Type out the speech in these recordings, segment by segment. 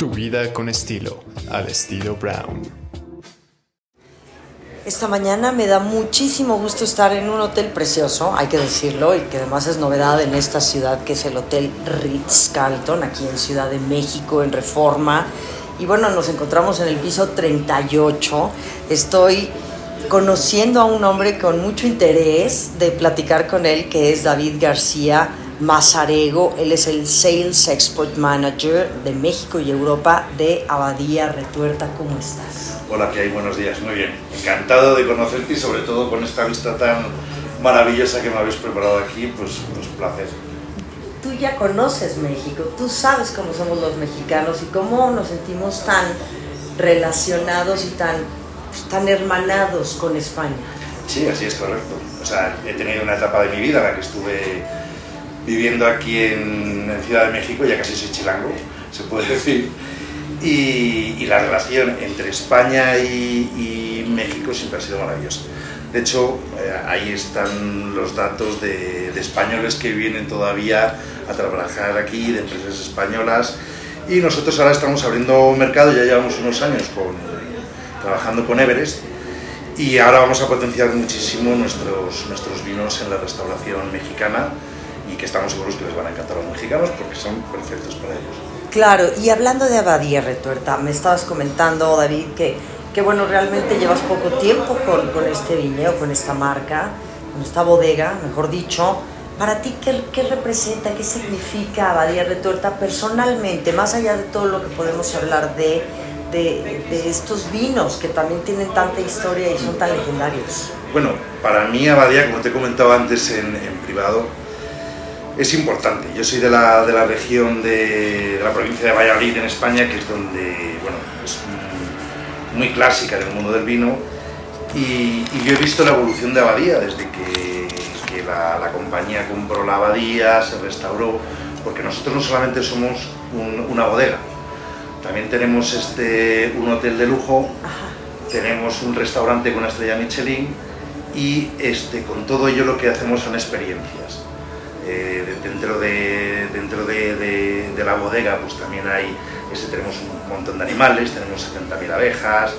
Tu vida con estilo, al estilo Brown. Esta mañana me da muchísimo gusto estar en un hotel precioso, hay que decirlo, y que además es novedad en esta ciudad, que es el Hotel Ritz-Carlton, aquí en Ciudad de México, en Reforma. Y bueno, nos encontramos en el piso 38. Estoy conociendo a un hombre con mucho interés de platicar con él, que es David García Mazarego. Él es el Sales Export Manager de México y Europa de Abadía Retuerta. ¿Cómo estás? Hola, ¿qué hay? Buenos días. Muy bien. Encantado de conocerte y sobre todo con esta vista tan maravillosa que me habéis preparado aquí, pues, pues placer. Tú ya conoces México, tú sabes cómo somos los mexicanos y cómo nos sentimos tan relacionados y tan, pues, tan hermanados con España. Sí, así es correcto. O sea, he tenido una etapa de mi vida en la que estuve viviendo aquí en, en Ciudad de México, ya casi soy chilango, se puede decir. Y, y, la relación entre España y, y, México siempre ha sido maravillosa. De hecho, eh, ahí están los datos de, de, españoles que vienen todavía a trabajar aquí, de empresas españolas, y nosotros ahora estamos abriendo mercado, ya llevamos unos años con, trabajando con Everest, y ahora vamos a potenciar muchísimo nuestros, nuestros vinos en la restauración mexicana, y que estamos seguros que les van a encantar a los mexicanos porque son perfectos para ellos. Claro, y hablando de Abadía Retuerta, me estabas comentando, David, que, que bueno, realmente llevas poco tiempo con, con este viñedo, con esta marca, con esta bodega, mejor dicho. Para ti, ¿qué, ¿qué, representa, qué significa Abadía Retuerta personalmente, más allá de todo lo que podemos hablar de, de, de estos vinos que también tienen tanta historia y son tan legendarios? Bueno, para mí Abadía, como te he comentado antes en, en privado, es importante. Yo soy de la, de la región de, de, la provincia de Valladolid, en España, que es donde, bueno, es muy clásica en el mundo del vino. Y, y yo he visto la evolución de Abadía desde que, que la, la, compañía compró la Abadía, se restauró, porque nosotros no solamente somos un, una bodega, también tenemos este, un hotel de lujo, tenemos un restaurante con una estrella Michelin y este, con todo ello lo que hacemos son experiencias. Eh, dentro de, dentro de, de, de, la bodega pues también hay, este, tenemos un montón de animales, tenemos 70.000 abejas,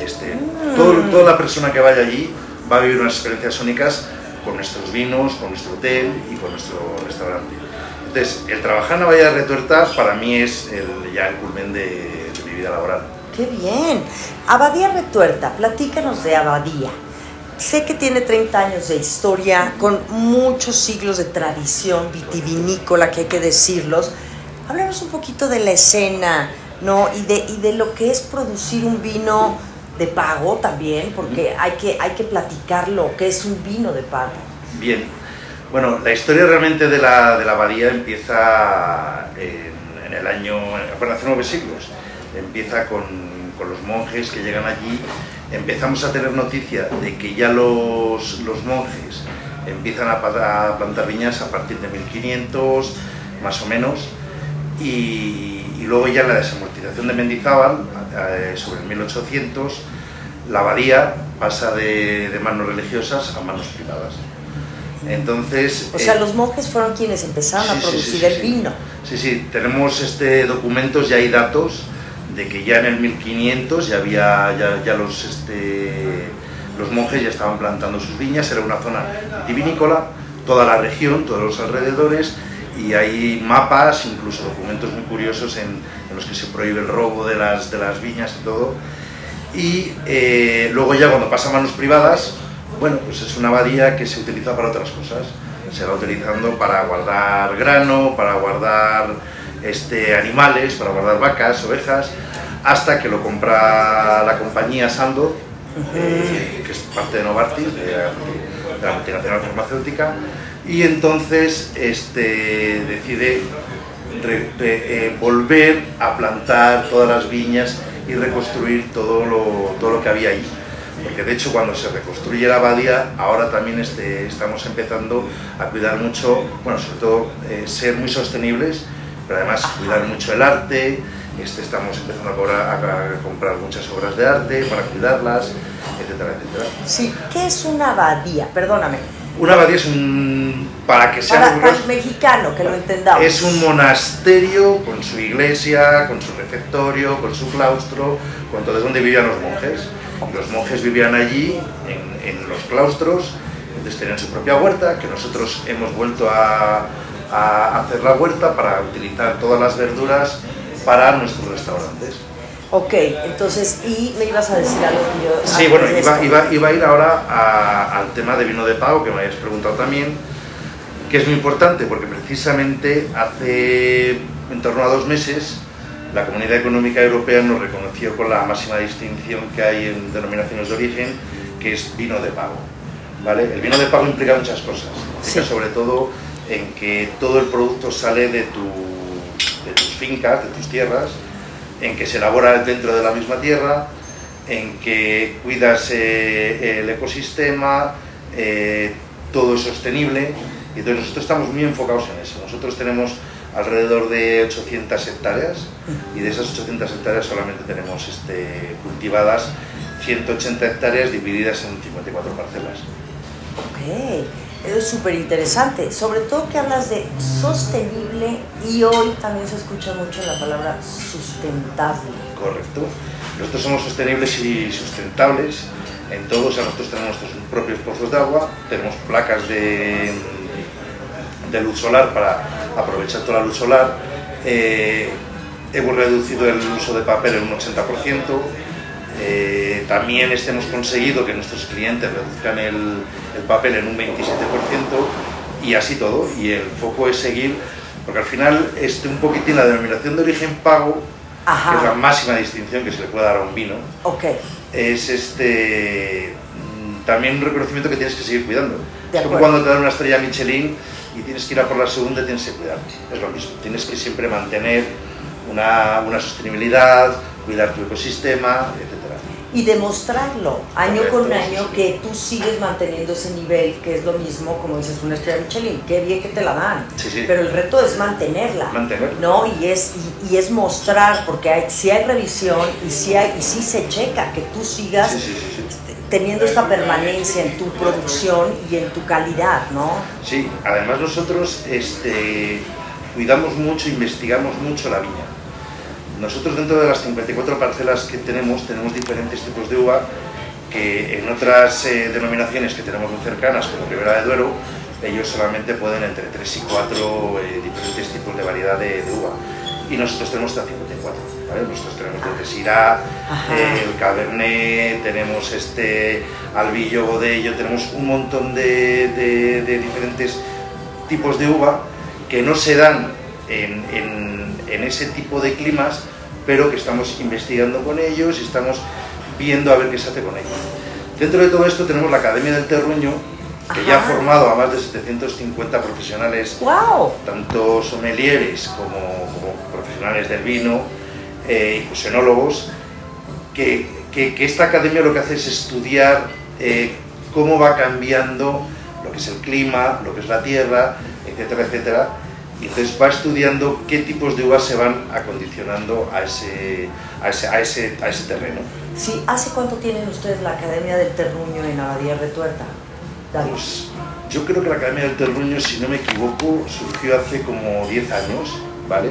este, mm. todo, toda la persona que vaya allí va a vivir unas experiencias únicas con nuestros vinos, con nuestro hotel y con nuestro restaurante. Entonces, el trabajar en la Bahía de Retuerta para mí es el, ya el culmen de, de mi vida laboral. ¡Qué bien! Abadía Retuerta, platícanos de Abadía. Sé que tiene 30 años de historia, con muchos siglos de tradición vitivinícola, que hay que decirlos. Hablemos un poquito de la escena, ¿no? Y de, y de lo que es producir un vino de pago también, porque hay que, hay que platicarlo, que es un vino de pago. Bien. Bueno, la historia realmente de la, de la abadía empieza en, en el año, bueno, hace nueve siglos. Empieza con, con los monjes que llegan allí empezamos a tener noticia de que ya los, los monjes empiezan a, a, plantar viñas a partir de 1500, más o menos, y, y luego ya la desamortización de Mendizábal, eh, sobre el 1800, la abadía pasa de, de, manos religiosas a manos privadas. Entonces, o sea, eh, los monjes fueron quienes empezaron sí, a producir sí, sí, el vino. Sí, sí, tenemos este documentos, ya hay datos de que ya en el 1500 ya había ya, ya los este, los monjes ya estaban plantando sus viñas, era una zona vitivinícola, toda la región, todos los alrededores y hay mapas, incluso documentos muy curiosos en, los que se prohíbe el robo de las, de las viñas y todo. Y eh, luego ya cuando pasa a manos privadas, bueno, pues es una abadía que se utiliza para otras cosas. Se va utilizando para guardar grano, para guardar este, animales, para guardar vacas, ovejas, hasta que lo compra la compañía Sando, -huh. eh, que es parte de Novartis, de, la multinacional farmacéutica, y entonces este, decide eh, volver a plantar todas las viñas y reconstruir todo lo, todo lo que había ahí. Porque de hecho cuando se reconstruye la abadía, ahora también este, estamos empezando a cuidar mucho, bueno, sobre todo eh, ser muy sostenibles, pero además cuidar mucho el arte, este, estamos empezando a, cobrar, a, comprar muchas obras de arte para cuidarlas, etcétera, etcétera. Sí, ¿qué es una abadía? Perdóname. Una abadía es un para que sea Para, para el orgulloso, mexicano, que lo entendamos. es un monasterio con su iglesia, con su refectorio, con su claustro, con todo es donde vivían los monjes. Los monjes vivían allí, en, en los claustros, entonces tenían su propia huerta, que nosotros hemos vuelto a, a hacer la huerta para utilizar todas las verduras para nuestros restaurantes. Ok, entonces, y me ibas a decir algo que yo... Sí, bueno, iba, iba- iba a ir ahora a- al tema de vino de pago, que me habías preguntado también, que es muy importante porque precisamente hace en torno a dos meses la Comunidad Económica Europea nos reconoció con la máxima distinción que hay en denominaciones de origen, que es vino de pago. ¿vale? El vino de pago implica muchas cosas, implica Sí. sobre todo en que todo el producto sale de, tu, de tus fincas, de tus tierras, en que se elabora dentro de la misma tierra, en que cuidas eh, el ecosistema, eh, todo es sostenible. Y entonces nosotros estamos muy enfocados en eso. Nosotros tenemos alrededor de 800 hectáreas y de esas 800 hectáreas solamente tenemos este, cultivadas 180 hectáreas divididas en 54 parcelas. Ok, eso es súper interesante. Sobre todo que hablas de sostenible y hoy también se escucha mucho la palabra sustentable. Correcto. Nosotros somos sostenibles y sustentables en todo, o sea, nosotros tenemos nuestros propios pozos de agua, tenemos placas de, de luz solar para aprovechar toda la luz solar, eh, hemos reducido el uso de papel en un 80%, eh, también este hemos conseguido que nuestros clientes reduzcan el, el papel en un 27% y así todo, y el foco es seguir, porque al final este, un poquitín la denominación de origen pago que es la máxima distinción que se le puede dar a un vino, es este mm, también un reconocimiento que tienes que seguir cuidando. Es como cuando te dan una estrella Michelin y tienes que ir a por la segunda y tienes que cuidar. Es lo mismo, tienes que siempre mantener una, una sostenibilidad, cuidar tu ecosistema, etc. y demostrarlo año Correcto, con año que tú sigues manteniendo ese nivel, que es lo mismo, como dices, una estrella Michelin, qué bien que te la dan, Sí, sí. pero el reto es mantenerla. Mantener. ¿no? Y es, y, y es mostrar, porque hay, si hay revisión y si hay, y si se checa que tú sigas Sí, sí, sí, sí. este, teniendo esta permanencia en tu producción y en tu calidad, ¿no? Sí, además nosotros este, cuidamos mucho, investigamos mucho la viña. Nosotros dentro de las 54 parcelas que tenemos, tenemos diferentes tipos de uva que en otras eh, denominaciones que tenemos muy cercanas, como Ribera de Duero, ellos solamente pueden entre 3 y 4 eh, diferentes tipos de variedad de, de uva. Y nosotros tenemos hasta 54. ¿vale? Nosotros tenemos desde Syrah, eh, el Cabernet, tenemos este Albillo, Godello, tenemos un montón de, de- de diferentes tipos de uva que no se dan en, en- en ese tipo de climas, pero que estamos investigando con ellos y estamos viendo a ver qué se hace con ellos. Dentro de todo esto tenemos la Academia del Terruño, que ya ha Ajá. formado a más de 750 profesionales ¡Wow! tanto sommeliers como, como profesionales del vino eh, y fusionólogos, que, que- que esta academia lo que hace es estudiar eh, cómo va cambiando lo que es el clima, lo que es la tierra, etcétera, etcétera. Y entonces va estudiando qué tipos de uvas se van acondicionando a ese, a ese, a ese, a ese terreno. Sí, ¿hace cuánto tienen ustedes la Academia del Terruño en Abadía Retuerta? David. Pues, yo creo que la Academia del Terruño, si no me equivoco, surgió hace como 10 años, ¿vale?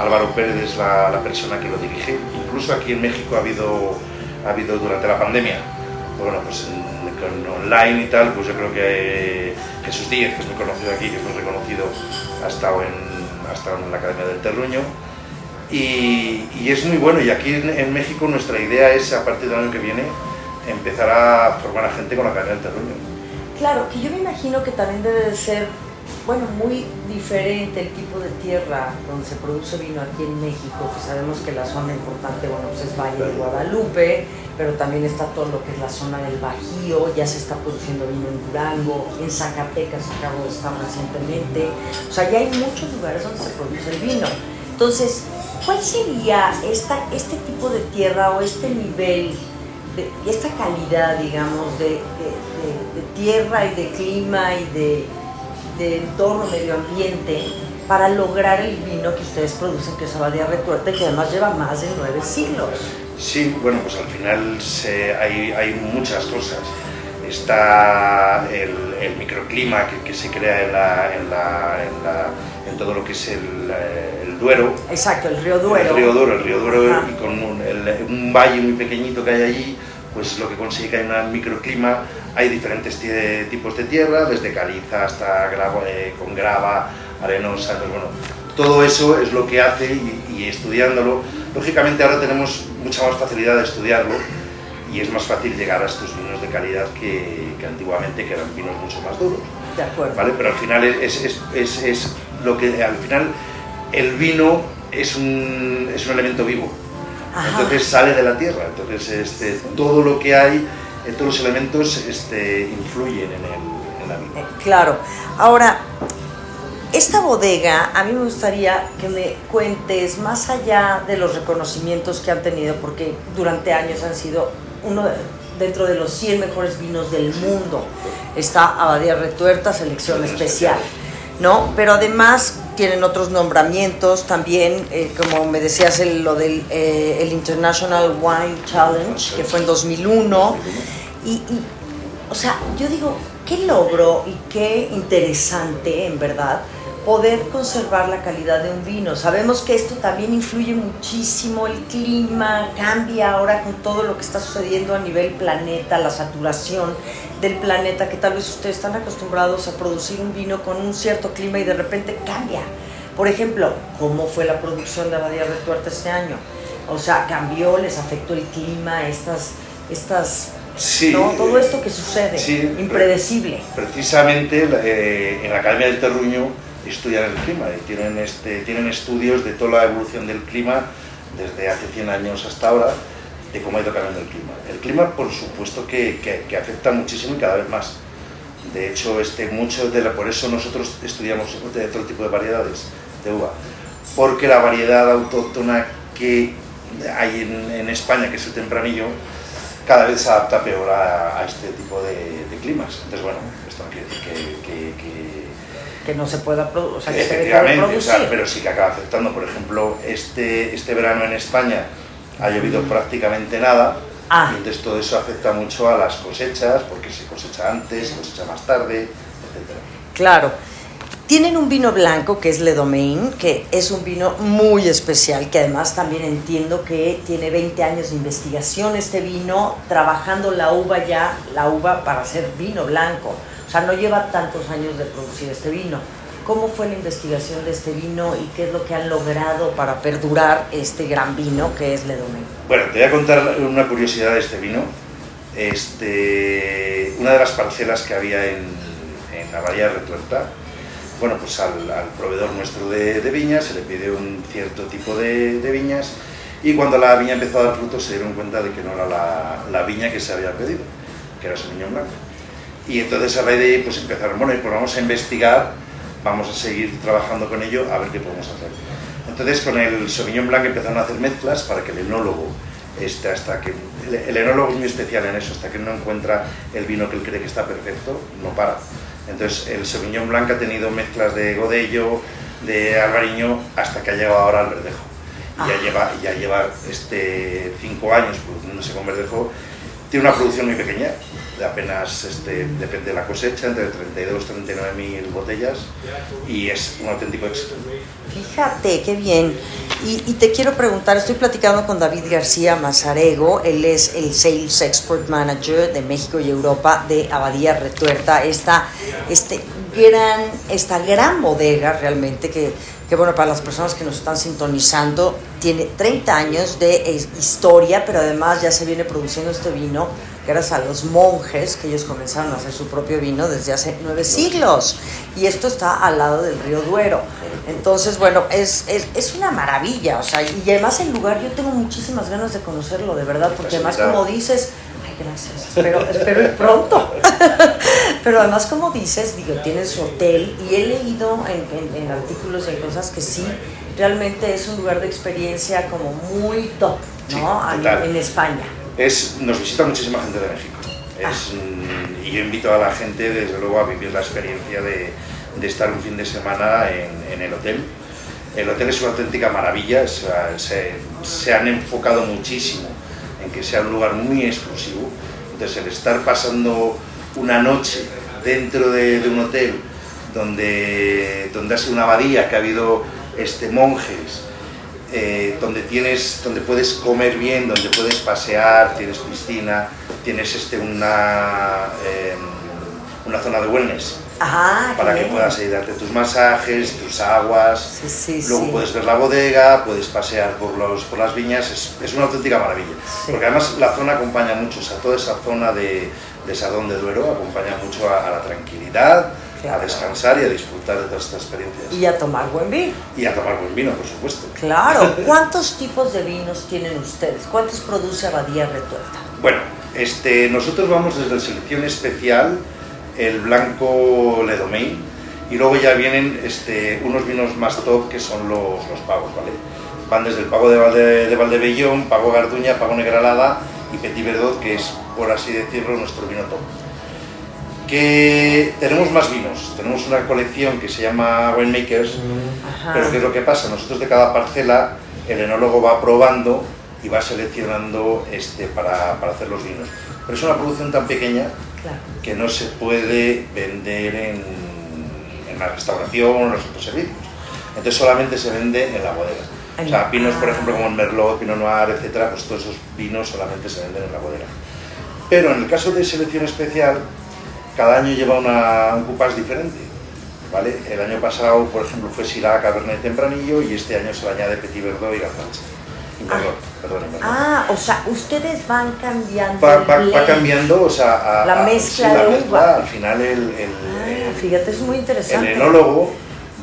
Álvaro Pérez es la, la persona que lo dirige. Incluso aquí en México ha habido, ha habido durante la pandemia, bueno, pues en- online y tal, pues yo creo que Jesús Díez, que es muy conocido aquí, que es muy reconocido, ha estado en, ha estado en la Academia del Terruño. Y, y es muy bueno, y aquí en, en México nuestra idea es, a partir del año que viene, empezar a formar a gente con la Academia del Terruño. Claro, que yo me imagino que también debe de ser, bueno, muy diferente el tipo de tierra donde se produce vino aquí en México, que sabemos que la zona importante, bueno, pues es Valle de Guadalupe, pero también está todo lo que es la zona del Bajío, ya se está produciendo vino en Durango, en Zacatecas acabo de estar recientemente, o sea, ya hay muchos lugares donde se produce el vino. Entonces, ¿cuál sería esta, este tipo de tierra o este nivel de, esta calidad, digamos, de, tierra y de clima y de, entorno, medio ambiente, para lograr el vino que ustedes producen, que es Abadía Retuerta, que además lleva más de nueve siglos? Sí, bueno, pues al final se- hay, hay muchas cosas. está el, el microclima que, que, se crea en, la, en, la, en, la, en, todo lo que es el, el, Duero. Exacto, el río Duero. El río Duero, el río Duero y con un, el, un, valle muy pequeñito que hay allí, pues lo que consigue que hay un microclima, hay diferentes tipos de tierra, desde caliza hasta grava, eh, con grava, arenosa, pues bueno, todo eso es lo que hace y, y estudiándolo, lógicamente ahora tenemos mucha más facilidad de estudiarlo y es más fácil llegar a estos vinos de calidad que, que antiguamente, que eran vinos mucho más duros. De acuerdo. ¿vale? Pero al final es, es, es, es, lo que al final el vino es un, es un elemento vivo. Ajá. Entonces sale de la tierra. Entonces este, todo lo que hay, todos los elementos este, influyen en, el, en la vida. Eh, claro. Ahora, esta bodega, a mí me gustaría que me cuentes más allá de los reconocimientos que han tenido, porque durante años han sido uno de, dentro de los 100 mejores vinos del mundo. Está Abadía Retuerta, selección especial, ¿no? Pero además tienen otros nombramientos también, eh, como me decías, el, lo del eh, el International Wine Challenge, que fue en 2001. Y, y, o sea, yo digo, qué logro y qué interesante, en verdad, poder conservar la calidad de un vino. Sabemos que esto también influye muchísimo, el clima cambia ahora con todo lo que está sucediendo a nivel planeta, la saturación del planeta, que tal vez ustedes están acostumbrados a producir un vino con un cierto clima y de repente cambia. Por ejemplo, ¿cómo fue la producción de Abadía Retuerta este año? O sea, cambió, les afectó el clima, estas, estas Sí, ¿no? todo esto que sucede, sí, impredecible. Precisamente eh, en la Academia del Terruño estudian el clima y tienen, este, tienen estudios de toda la evolución del clima desde hace 100 años hasta ahora, de cómo ha ido cambiando el clima. El clima, por supuesto, que, que, afecta muchísimo y cada vez más. De hecho, este, mucho de la, por eso nosotros estudiamos de todo tipo de variedades de uva, porque la variedad autóctona que hay en, en España, que es el tempranillo, cada vez se adapta peor a, a este tipo de, de, climas. Entonces, bueno, esto no quiere decir que, que no se pueda producir, o sea, que Efectivamente, se o sea, pero sí que acaba afectando. Por ejemplo, este, este verano en España ha llovido prácticamente nada, ah. y entonces todo eso afecta mucho a las cosechas, porque se cosecha antes, se cosecha más tarde, etc. Claro. Tienen un vino blanco que es Le Domaine, que es un vino muy especial, que además también entiendo que tiene 20 años de investigación este vino, trabajando la uva ya, la uva para hacer vino blanco. O sea, no lleva tantos años de producir este vino. ¿Cómo fue la investigación de este vino y qué es lo que han logrado para perdurar este gran vino que es Le? Bueno, te voy a contar una curiosidad de este vino. Este, una de las parcelas que había en, la Bahía de Retuerta, bueno, pues al, al proveedor nuestro de, viñas se le pide un cierto tipo de, viñas y cuando la viña empezó a dar frutos se dieron cuenta de que no era la, la viña que se había pedido, que era Sauvignon Blanc. Y entonces a raíz de ahí pues empezaron, bueno, pues vamos a investigar, vamos a seguir trabajando con ello, a ver qué podemos hacer. Entonces con el Sauvignon Blanc empezaron a hacer mezclas para que el enólogo, este, hasta que el, el enólogo es muy especial en eso, hasta que no encuentra el vino que él cree que está perfecto, no para. Entonces el Sauvignon Blanc ha tenido mezclas de Godello, de Albariño, hasta que ha llegado ahora al Verdejo. Y ya lleva, ya lleva este, cinco años produciéndose con Verdejo. Tiene una producción muy pequeña, de apenas, este, depende de la cosecha, entre 32 y 39 mil botellas, y es un auténtico éxito. Fíjate, qué bien. Y, y, te quiero preguntar, estoy platicando con David García Mazarego, él es el Sales Export Manager de México y Europa de Abadía Retuerta, esta, este gran, esta gran bodega realmente que, que, bueno, para las personas que nos están sintonizando, tiene 30 años de historia, pero además ya se viene produciendo este vino gracias a los monjes que ellos comenzaron a hacer su propio vino desde hace nueve siglos. Y esto está al lado del río Duero. Entonces, bueno, es, es, es, una maravilla. O sea, y además el lugar, yo tengo muchísimas ganas de conocerlo, de verdad, porque además como dices, ay, gracias, espero, espero ir pronto. Pero además como dices, digo, tiene su hotel y he leído en, en, en artículos y en cosas que sí, realmente es un lugar de experiencia como muy top, ¿no? Sí, en, en España es, nos visita muchísima gente de México. Es, ah. y yo invito a la gente, desde luego, a vivir la experiencia de, de estar un fin de semana en, en, el hotel. El hotel es una auténtica maravilla, se, se, se, han enfocado muchísimo en que sea un lugar muy exclusivo. Entonces, el estar pasando una noche dentro de, de un hotel donde, donde ha sido una abadía, que ha habido este, monjes, eh, donde, tienes, donde puedes comer bien, donde puedes pasear, tienes piscina, tienes este, una, eh, una zona de wellness. Para que bien. puedas ir darte tus masajes, tus aguas. Sí, sí, Luego sí. puedes ver la bodega, puedes pasear por, los, por las viñas, es, es una auténtica maravilla. Porque además la zona acompaña mucho, o sea, toda esa zona de, de Sardón de Duero acompaña mucho a, a la tranquilidad, Claro. a descansar y a disfrutar de todas estas experiencias. Y a tomar buen vino. Y a tomar buen vino, por supuesto. Claro. ¿Cuántos tipos de vinos tienen ustedes? ¿Cuántos produce Abadía Retuerta? Bueno, este, nosotros vamos desde la selección especial, el blanco Le Domaine, y luego ya vienen este, unos vinos más top que son los, los pagos, ¿vale? Van desde el pago de, Valde, de Valdebellón, pago Garduña, pago Negralada y Petit Verdot, que es, por así decirlo, nuestro vino top. Que tenemos más vinos, tenemos una colección que se llama Winemakers, Ajá. pero ¿qué es lo que pasa? Nosotros de cada parcela, el enólogo va probando y va seleccionando este, para, para hacer los vinos. Pero es una producción tan pequeña Claro. que no se puede vender en, en la restauración o en los otros servicios. Entonces solamente se vende en la bodega. O sea, vinos, por ejemplo, como el Merlot, Pinot Noir, etcétera, pues todos esos vinos solamente se venden en la bodega. Pero en el caso de selección especial, cada año lleva una, un cupás diferente. ¿vale? El año pasado, por ejemplo, fue Syrah, Cabernet Tempranillo y este año se le añade Petit Verdot y Garnacha. Perdón, Merlot. Ah, o sea, ustedes van cambiando. va, el va- cambiando, o sea, a- La a- mezcla sí, la de mezcla, uva. al final el, el- Ah, el- fíjate, es muy el interesante. enólogo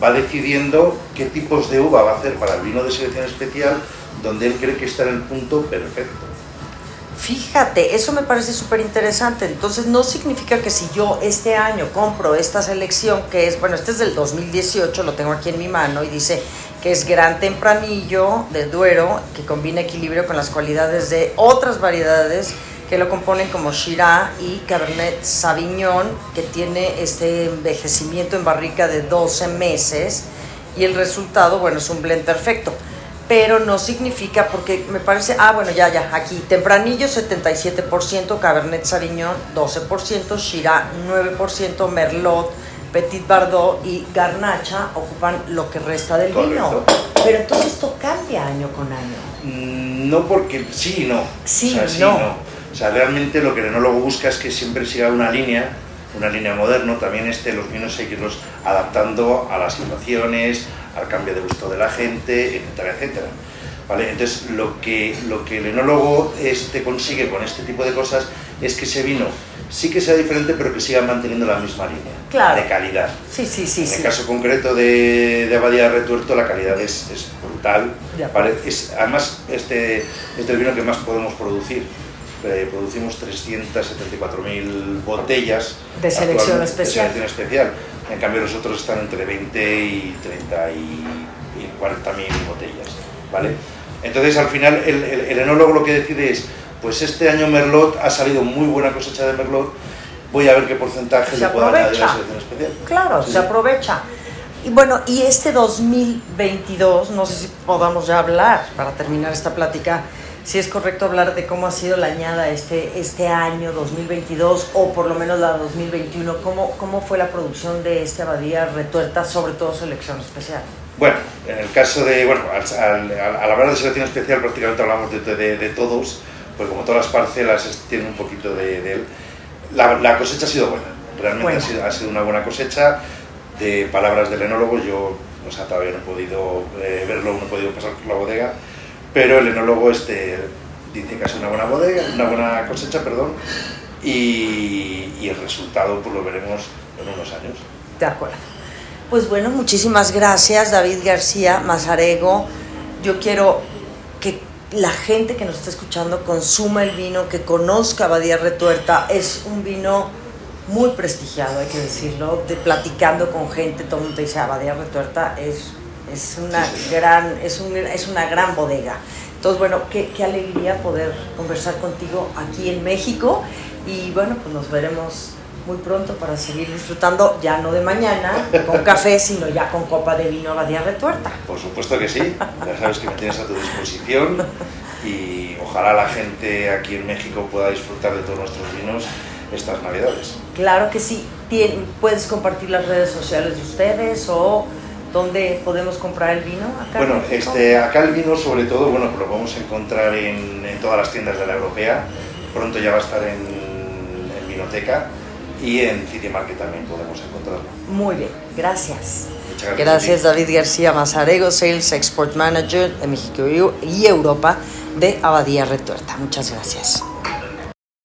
va decidiendo qué tipos de uva va a hacer para el vino de selección especial, donde él cree que está en el punto perfecto. Fíjate, eso me parece súper interesante. Entonces, no significa que si yo este año compro esta selección, que es, bueno, este es del 2018, lo tengo aquí en mi mano, y dice que es Gran Tempranillo de Duero, que combina equilibrio con las cualidades de otras variedades que lo componen como Shiraz y Cabernet Sauvignon, que tiene este envejecimiento en barrica de 12 meses, y el resultado, bueno, es un blend perfecto pero no significa porque me parece, ah, bueno, ya, ya, aquí, Tempranillo 77%, Cabernet Sauvignon 12%, Shiraz 9%, Merlot, Petit Bardot y Garnacha ocupan lo que resta del vino. Pero entonces esto cambia año con año. Mm, No porque sí y no. Sí, o sea, no. O sea, realmente lo que el enólogo busca es que siempre siga una línea, una línea moderna. También este, los vinos hay que irlos adaptando a las situaciones, al cambio de gusto de la gente, etcétera, etcétera. ¿Vale? Entonces, lo que, lo que el enólogo este, consigue con este tipo de cosas es que ese vino sí que sea diferente, pero que siga manteniendo la misma línea Claro. de calidad. Sí, sí, sí, En sí. el caso concreto de, de Abadía Retuerto, la calidad es, es brutal. Pare- es- además, este, este es el vino que más podemos producir. Eh, producimos 374.000 botellas. De selección especial. De selección especial. En cambio, los otros están entre 20 y 30 y, y 40.000 botellas. ¿vale? Entonces, al final, el, el- el enólogo lo que decide es, pues este año Merlot ha salido muy buena cosecha de Merlot, voy a ver qué porcentaje Se le puedo añadir a la selección especial. Claro, Sí, se aprovecha. Y bueno, y este 2022, no sé si podamos ya hablar para terminar esta plática, si es correcto hablar de cómo ha sido la añada este, este año 2022 o por lo menos la 2021, cómo, cómo fue la producción de este Abadía Retuerta, sobre todo selección especial. Bueno, en el caso de, bueno, al, al- al- hablar de selección especial prácticamente hablamos de, de- de todos, pues como todas las parcelas tienen un poquito de, de. La, la cosecha ha sido buena, realmente Buena. Ha, sido, ha sido una buena cosecha. De palabras del enólogo, yo o sea, todavía no he podido eh, verlo, no he podido pasar por la bodega, pero el enólogo este, dice que ha sido una buena bodega, una buena cosecha, perdón, y, el resultado pues lo veremos en unos años. De acuerdo. Pues bueno, muchísimas gracias David García Mazarego. Yo quiero que la gente que nos está escuchando consuma el vino, que conozca Abadía Retuerta. Es un vino muy prestigiado, hay que decirlo. De platicando con gente, todo el mundo dice Abadía Retuerta es, es, una, Sí, gran, es, un- es una gran bodega. Entonces, bueno, qué, qué alegría poder conversar contigo aquí en México. Y bueno, pues nos veremos muy pronto para seguir disfrutando, ya no de mañana con café, sino ya con copa de vino Abadía Retuerta. Por supuesto que sí, ya sabes que me tienes a tu disposición y ojalá la gente aquí en México pueda disfrutar de todos nuestros vinos estas navidades. Claro que sí. Tien- ¿Puedes compartir las redes sociales de ustedes o dónde podemos comprar el vino? Acá Bueno, este, acá el vino sobre todo, bueno, lo podemos encontrar en, en todas las tiendas de la europea, pronto ya va a estar en, en Vinoteca y en City Market también podemos encontrarlo. Muy bien, gracias. Muchas gracias. Gracias David García Mazarego, Sales Export Manager de México y Europa de Abadía Retuerta. Muchas gracias.